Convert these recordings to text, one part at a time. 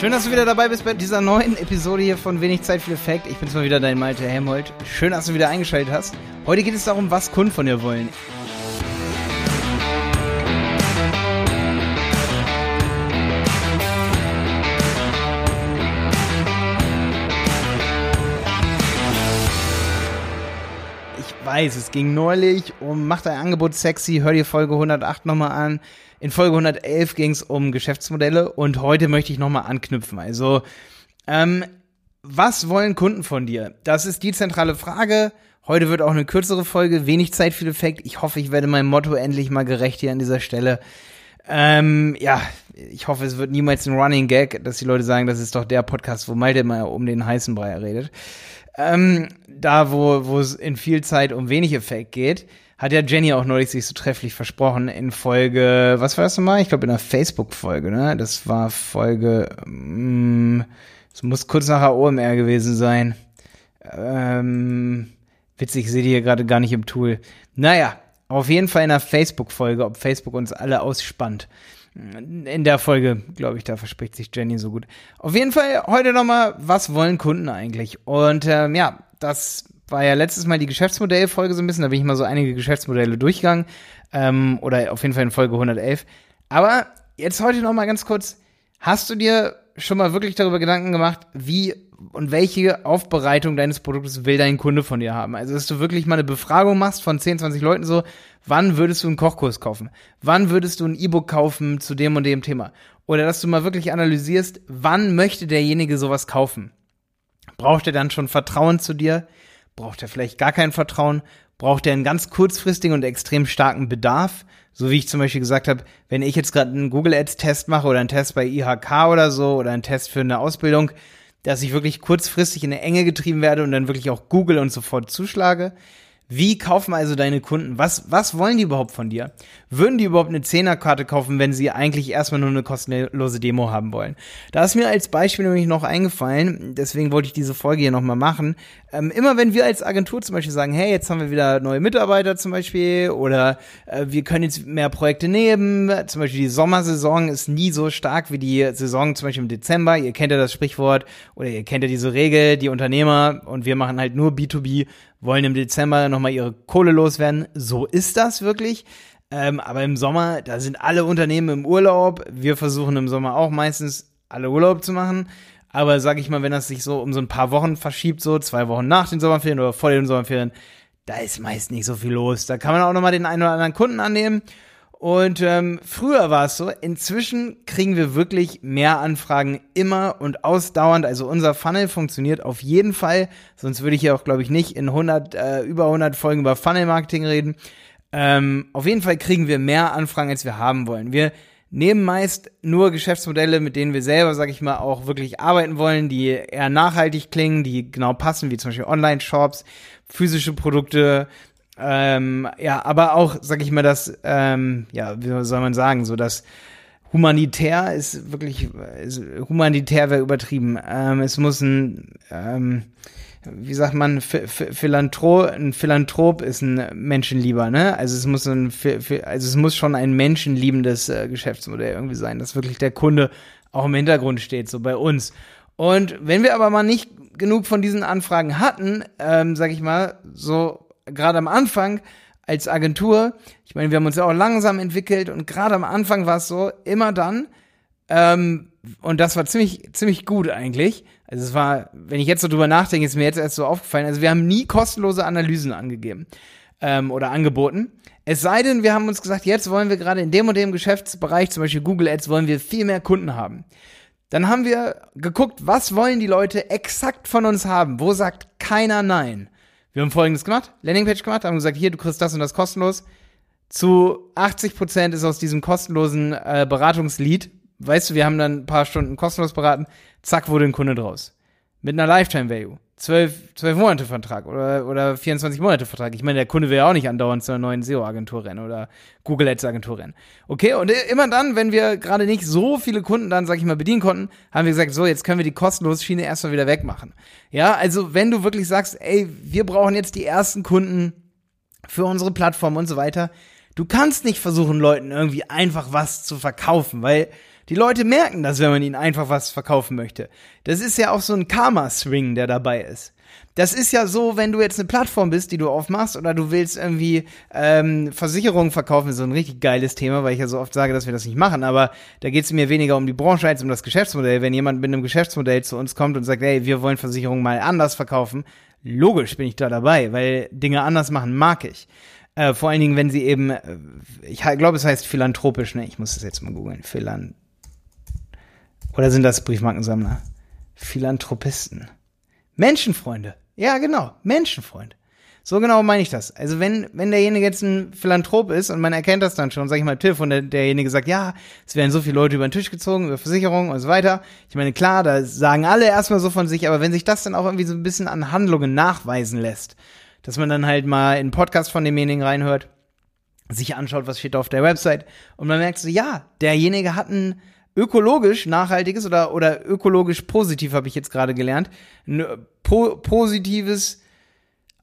Schön, dass du wieder dabei bist bei dieser neuen Episode hier von Wenig Zeit, viel Effekt. Ich bin's mal wieder, dein Malte Helmholt. Schön, dass du wieder eingeschaltet hast. Heute geht es darum, was Kunden von dir wollen. Ich weiß, es ging neulich um Mach dein Angebot sexy, hör dir Folge 108 nochmal an. In Folge 111 ging es um Geschäftsmodelle und heute möchte ich nochmal anknüpfen. Also, ähm, was wollen Kunden von dir? Das ist die zentrale Frage. Heute wird auch eine kürzere Folge, wenig Zeit, viel Effekt. Ich hoffe, ich werde meinem Motto endlich mal gerecht hier an dieser Stelle. Ähm, ja, ich hoffe, es wird niemals ein Running Gag, dass die Leute sagen, das ist doch der Podcast, wo Malte mal um den heißen Brei redet. Ähm, da, wo, wo es in viel Zeit um wenig Effekt geht, hat ja Jenny auch neulich sich so trefflich versprochen in Folge, was war das nochmal? Ich glaube in einer Facebook-Folge, ne? Das war Folge, mm, es muss kurz nach der OMR gewesen sein. Ähm, witzig, sehe die hier gerade gar nicht im Tool. Naja, auf jeden Fall in einer Facebook-Folge, ob Facebook uns alle ausspannt. In der Folge, glaube ich, da verspricht sich Jenny so gut. Auf jeden Fall heute nochmal, was wollen Kunden eigentlich? Und ähm, ja, das war ja letztes Mal die Geschäftsmodellfolge so ein bisschen, da bin ich mal so einige Geschäftsmodelle durchgegangen. Ähm, oder auf jeden Fall in Folge 111. Aber jetzt heute nochmal ganz kurz, hast du dir schon mal wirklich darüber Gedanken gemacht, wie und welche Aufbereitung deines Produktes will dein Kunde von dir haben? Also, dass du wirklich mal eine Befragung machst von 10, 20 Leuten so, wann würdest du einen Kochkurs kaufen? Wann würdest du ein E-Book kaufen zu dem und dem Thema? Oder dass du mal wirklich analysierst, wann möchte derjenige sowas kaufen? Braucht er dann schon Vertrauen zu dir? Braucht er vielleicht gar kein Vertrauen? Braucht er einen ganz kurzfristigen und extrem starken Bedarf? So wie ich zum Beispiel gesagt habe, wenn ich jetzt gerade einen Google Ads Test mache oder einen Test bei IHK oder so oder einen Test für eine Ausbildung, dass ich wirklich kurzfristig in eine Enge getrieben werde und dann wirklich auch Google und sofort zuschlage. Wie kaufen also deine Kunden? Was, was wollen die überhaupt von dir? Würden die überhaupt eine Zehnerkarte kaufen, wenn sie eigentlich erstmal nur eine kostenlose Demo haben wollen? Da ist mir als Beispiel nämlich noch eingefallen, deswegen wollte ich diese Folge hier nochmal machen. Ähm, immer wenn wir als Agentur zum Beispiel sagen, hey, jetzt haben wir wieder neue Mitarbeiter zum Beispiel oder äh, wir können jetzt mehr Projekte nehmen, zum Beispiel die Sommersaison ist nie so stark wie die Saison zum Beispiel im Dezember. Ihr kennt ja das Sprichwort oder ihr kennt ja diese Regel, die Unternehmer und wir machen halt nur B2B wollen im Dezember nochmal ihre Kohle loswerden. So ist das wirklich. Ähm, aber im Sommer, da sind alle Unternehmen im Urlaub. Wir versuchen im Sommer auch meistens alle Urlaub zu machen. Aber sag ich mal, wenn das sich so um so ein paar Wochen verschiebt, so zwei Wochen nach den Sommerferien oder vor den Sommerferien, da ist meist nicht so viel los. Da kann man auch nochmal den einen oder anderen Kunden annehmen. Und ähm, früher war es so, inzwischen kriegen wir wirklich mehr Anfragen immer und ausdauernd. Also unser Funnel funktioniert auf jeden Fall. Sonst würde ich ja auch, glaube ich, nicht in 100, äh, über 100 Folgen über Funnel-Marketing reden. Ähm, auf jeden Fall kriegen wir mehr Anfragen, als wir haben wollen. Wir nehmen meist nur Geschäftsmodelle, mit denen wir selber, sag ich mal, auch wirklich arbeiten wollen, die eher nachhaltig klingen, die genau passen, wie zum Beispiel Online-Shops, physische Produkte, ähm, ja, aber auch, sag ich mal, das, ähm, ja, wie soll man sagen, so das humanitär ist wirklich, ist, humanitär wäre übertrieben. Ähm, es muss ein, ähm, wie sagt man, Philanthrop, ein Philanthrop ist ein Menschenlieber, ne? Also es muss ein, also es muss schon ein menschenliebendes äh, Geschäftsmodell irgendwie sein, dass wirklich der Kunde auch im Hintergrund steht, so bei uns. Und wenn wir aber mal nicht genug von diesen Anfragen hatten, ähm, sag ich mal, so gerade am Anfang als Agentur, ich meine, wir haben uns ja auch langsam entwickelt und gerade am Anfang war es so, immer dann, ähm, und das war ziemlich, ziemlich gut eigentlich. Also es war, wenn ich jetzt so drüber nachdenke, ist mir jetzt erst so aufgefallen, also wir haben nie kostenlose Analysen angegeben ähm, oder angeboten. Es sei denn, wir haben uns gesagt, jetzt wollen wir gerade in dem und dem Geschäftsbereich, zum Beispiel Google Ads, wollen wir viel mehr Kunden haben. Dann haben wir geguckt, was wollen die Leute exakt von uns haben? Wo sagt keiner Nein? Wir haben folgendes gemacht, Landingpage gemacht, haben gesagt, hier, du kriegst das und das kostenlos. Zu 80 Prozent ist aus diesem kostenlosen äh, Beratungslied, weißt du, wir haben dann ein paar Stunden kostenlos beraten, zack, wurde ein Kunde draus. Mit einer Lifetime Value. 12, 12 Monate Vertrag oder, oder 24 Monate Vertrag. Ich meine, der Kunde will ja auch nicht andauernd zu einer neuen SEO-Agentur rennen oder Google Ads Agentur rennen. Okay, und immer dann, wenn wir gerade nicht so viele Kunden dann, sag ich mal, bedienen konnten, haben wir gesagt, so, jetzt können wir die kostenlose Schiene erstmal wieder wegmachen. Ja, also wenn du wirklich sagst, ey, wir brauchen jetzt die ersten Kunden für unsere Plattform und so weiter, du kannst nicht versuchen, Leuten irgendwie einfach was zu verkaufen, weil Die Leute merken das, wenn man ihnen einfach was verkaufen möchte. Das ist ja auch so ein Karma-Swing, der dabei ist. Das ist ja so, wenn du jetzt eine Plattform bist, die du aufmachst oder du willst irgendwie ähm, Versicherungen verkaufen, ist so ein richtig geiles Thema, weil ich ja so oft sage, dass wir das nicht machen, aber da geht es mir weniger um die Branche als um das Geschäftsmodell. Wenn jemand mit einem Geschäftsmodell zu uns kommt und sagt, hey, wir wollen Versicherungen mal anders verkaufen, logisch bin ich da dabei, weil Dinge anders machen mag ich. Äh, vor allen Dingen, wenn sie eben, äh, ich glaube, es heißt philanthropisch, ne? Ich muss das jetzt mal googeln. Philan. Oder sind das Briefmarkensammler? Philanthropisten. Menschenfreunde. Ja, genau. Menschenfreund. So genau meine ich das. Also wenn, wenn derjenige jetzt ein Philanthrop ist und man erkennt das dann schon, sag ich mal, Tiff und der, derjenige sagt, ja, es werden so viele Leute über den Tisch gezogen, über Versicherungen und so weiter. Ich meine, klar, da sagen alle erstmal so von sich, aber wenn sich das dann auch irgendwie so ein bisschen an Handlungen nachweisen lässt, dass man dann halt mal in einen Podcast von demjenigen reinhört, sich anschaut, was steht da auf der Website und man merkt so, ja, derjenige hat ein ökologisch nachhaltiges oder, oder ökologisch positiv, habe ich jetzt gerade gelernt, ein po positives,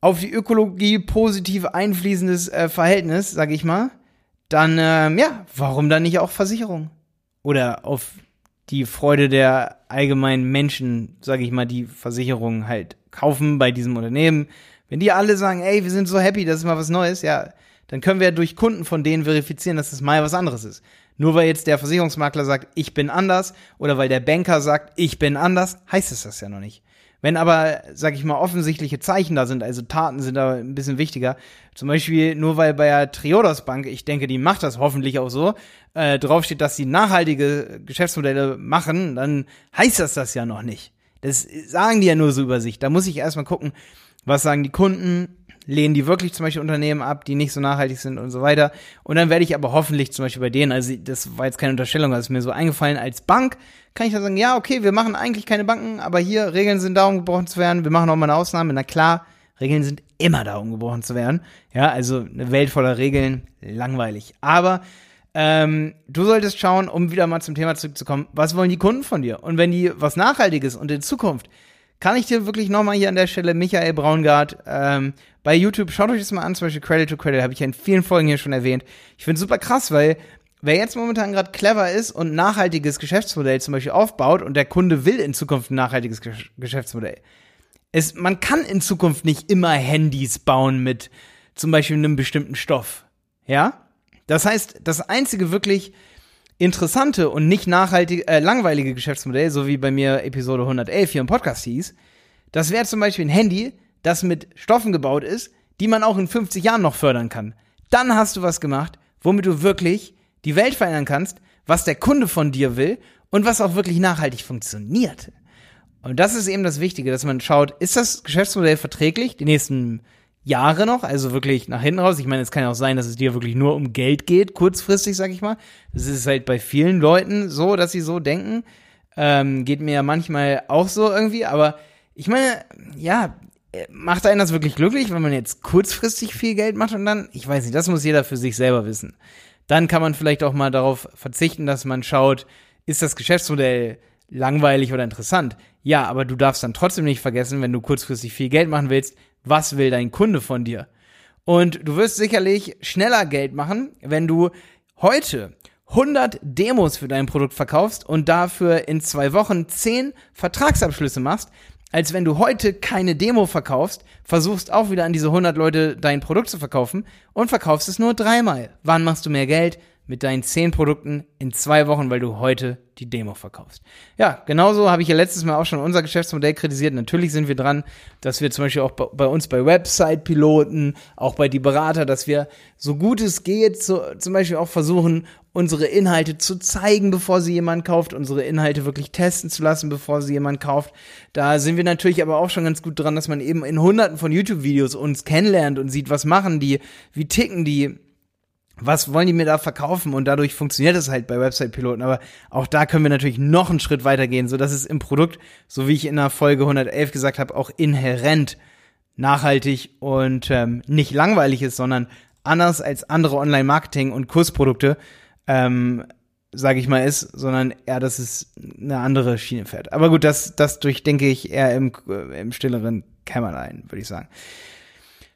auf die Ökologie positiv einfließendes äh, Verhältnis, sage ich mal, dann, ähm, ja, warum dann nicht auch Versicherung? Oder auf die Freude der allgemeinen Menschen, sage ich mal, die Versicherung halt kaufen bei diesem Unternehmen. Wenn die alle sagen, ey, wir sind so happy, das ist mal was Neues, ja, dann können wir durch Kunden von denen verifizieren, dass das mal was anderes ist. Nur weil jetzt der Versicherungsmakler sagt, ich bin anders, oder weil der Banker sagt, ich bin anders, heißt es das ja noch nicht. Wenn aber, sag ich mal, offensichtliche Zeichen da sind, also Taten sind da ein bisschen wichtiger. Zum Beispiel nur weil bei der Triodos Bank, ich denke, die macht das hoffentlich auch so, äh, draufsteht, dass sie nachhaltige Geschäftsmodelle machen, dann heißt das das ja noch nicht. Das sagen die ja nur so über sich. Da muss ich erstmal gucken, was sagen die Kunden, lehnen die wirklich zum Beispiel Unternehmen ab, die nicht so nachhaltig sind und so weiter. Und dann werde ich aber hoffentlich zum Beispiel bei denen, also das war jetzt keine Unterstellung, das ist mir so eingefallen, als Bank kann ich dann sagen, ja, okay, wir machen eigentlich keine Banken, aber hier, Regeln sind da, um gebrochen zu werden, wir machen auch mal eine Ausnahme. Na klar, Regeln sind immer da, um gebrochen zu werden. Ja, also eine Welt voller Regeln, langweilig. Aber ähm, du solltest schauen, um wieder mal zum Thema zurückzukommen, was wollen die Kunden von dir? Und wenn die was Nachhaltiges und in Zukunft kann ich dir wirklich nochmal hier an der Stelle Michael Braungart ähm, bei YouTube, schaut euch das mal an, zum Beispiel Credit to Credit, habe ich ja in vielen Folgen hier schon erwähnt. Ich finde super krass, weil wer jetzt momentan gerade clever ist und nachhaltiges Geschäftsmodell zum Beispiel aufbaut und der Kunde will in Zukunft ein nachhaltiges Geschäftsmodell. Es, man kann in Zukunft nicht immer Handys bauen mit zum Beispiel einem bestimmten Stoff. Ja? Das heißt, das einzige wirklich interessante und nicht nachhaltige, äh, langweilige Geschäftsmodell, so wie bei mir Episode 111 hier im Podcast hieß, das wäre zum Beispiel ein Handy, das mit Stoffen gebaut ist, die man auch in 50 Jahren noch fördern kann. Dann hast du was gemacht, womit du wirklich die Welt verändern kannst, was der Kunde von dir will und was auch wirklich nachhaltig funktioniert. Und das ist eben das Wichtige, dass man schaut, ist das Geschäftsmodell verträglich die nächsten Jahre noch, also wirklich nach hinten raus. Ich meine, es kann ja auch sein, dass es dir wirklich nur um Geld geht, kurzfristig, sag ich mal. Das ist halt bei vielen Leuten so, dass sie so denken. Ähm, geht mir ja manchmal auch so irgendwie, aber ich meine, ja, macht einen das wirklich glücklich, wenn man jetzt kurzfristig viel Geld macht und dann, ich weiß nicht, das muss jeder für sich selber wissen. Dann kann man vielleicht auch mal darauf verzichten, dass man schaut, ist das Geschäftsmodell langweilig oder interessant? Ja, aber du darfst dann trotzdem nicht vergessen, wenn du kurzfristig viel Geld machen willst, was will dein Kunde von dir? Und du wirst sicherlich schneller Geld machen, wenn du heute 100 Demos für dein Produkt verkaufst und dafür in zwei Wochen 10 Vertragsabschlüsse machst, als wenn du heute keine Demo verkaufst, versuchst auch wieder an diese 100 Leute dein Produkt zu verkaufen und verkaufst es nur dreimal. Wann machst du mehr Geld? Mit deinen zehn Produkten in zwei Wochen, weil du heute die Demo verkaufst. Ja, genauso habe ich ja letztes Mal auch schon unser Geschäftsmodell kritisiert. Natürlich sind wir dran, dass wir zum Beispiel auch bei uns bei Website-Piloten, auch bei die Berater, dass wir so gut es geht, so, zum Beispiel auch versuchen, unsere Inhalte zu zeigen, bevor sie jemand kauft, unsere Inhalte wirklich testen zu lassen, bevor sie jemand kauft. Da sind wir natürlich aber auch schon ganz gut dran, dass man eben in hunderten von YouTube-Videos uns kennenlernt und sieht, was machen die, wie ticken die, was wollen die mir da verkaufen? Und dadurch funktioniert es halt bei Website-Piloten. Aber auch da können wir natürlich noch einen Schritt weiter gehen, so dass es im Produkt, so wie ich in der Folge 111 gesagt habe, auch inhärent nachhaltig und ähm, nicht langweilig ist, sondern anders als andere Online-Marketing- und Kursprodukte, ähm, sage ich mal, ist, sondern eher, dass es eine andere Schiene fährt. Aber gut, das, das durchdenke ich eher im, im stilleren Kämmerlein, würde ich sagen.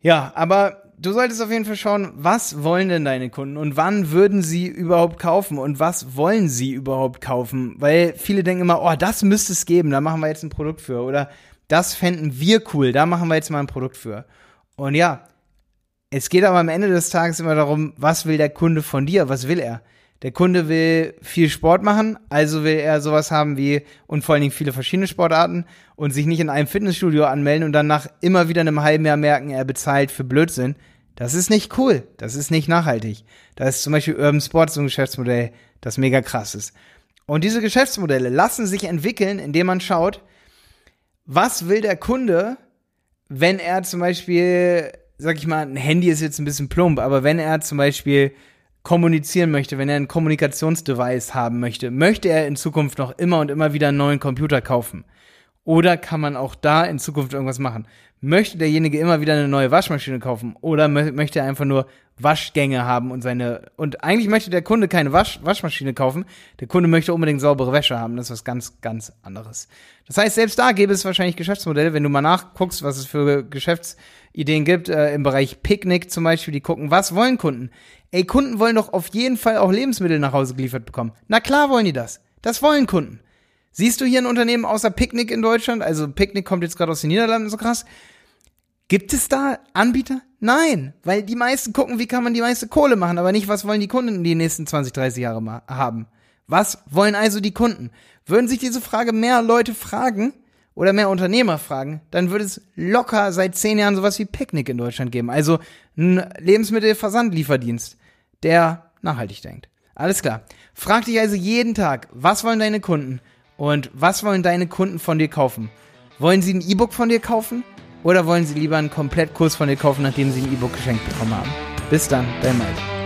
Ja, aber du solltest auf jeden Fall schauen, was wollen denn deine Kunden und wann würden sie überhaupt kaufen und was wollen sie überhaupt kaufen? Weil viele denken immer, oh, das müsste es geben, da machen wir jetzt ein Produkt für. Oder das fänden wir cool, da machen wir jetzt mal ein Produkt für. Und ja, es geht aber am Ende des Tages immer darum, was will der Kunde von dir? Was will er? Der Kunde will viel Sport machen, also will er sowas haben wie und vor allen Dingen viele verschiedene Sportarten und sich nicht in einem Fitnessstudio anmelden und dann nach immer wieder einem halben Jahr merken, er bezahlt für Blödsinn. Das ist nicht cool. Das ist nicht nachhaltig. Da ist zum Beispiel Urban Sports so ein Geschäftsmodell, das mega krass ist. Und diese Geschäftsmodelle lassen sich entwickeln, indem man schaut, was will der Kunde, wenn er zum Beispiel, sag ich mal, ein Handy ist jetzt ein bisschen plump, aber wenn er zum Beispiel kommunizieren möchte, wenn er ein Kommunikationsdevice haben möchte, möchte er in Zukunft noch immer und immer wieder einen neuen Computer kaufen? Oder kann man auch da in Zukunft irgendwas machen? Möchte derjenige immer wieder eine neue Waschmaschine kaufen? Oder möchte er einfach nur Waschgänge haben und seine, und eigentlich möchte der Kunde keine Wasch, Waschmaschine kaufen. Der Kunde möchte unbedingt saubere Wäsche haben. Das ist was ganz, ganz anderes. Das heißt, selbst da gäbe es wahrscheinlich Geschäftsmodelle, wenn du mal nachguckst, was es für Geschäftsideen gibt, äh, im Bereich Picknick zum Beispiel, die gucken, was wollen Kunden? Ey, Kunden wollen doch auf jeden Fall auch Lebensmittel nach Hause geliefert bekommen. Na klar wollen die das. Das wollen Kunden. Siehst du hier ein Unternehmen außer Picknick in Deutschland? Also Picknick kommt jetzt gerade aus den Niederlanden so krass. Gibt es da Anbieter? Nein, weil die meisten gucken, wie kann man die meiste Kohle machen, aber nicht, was wollen die Kunden die nächsten 20, 30 Jahre haben. Was wollen also die Kunden? Würden sich diese Frage mehr Leute fragen oder mehr Unternehmer fragen, dann würde es locker seit zehn Jahren sowas wie Picknick in Deutschland geben. Also ein Lebensmittelversandlieferdienst, der nachhaltig denkt. Alles klar. Frag dich also jeden Tag, was wollen deine Kunden und was wollen deine Kunden von dir kaufen? Wollen sie ein E-Book von dir kaufen? Oder wollen Sie lieber einen Komplettkurs von dir kaufen, nachdem Sie ein E-Book geschenkt bekommen haben? Bis dann, dein Mike.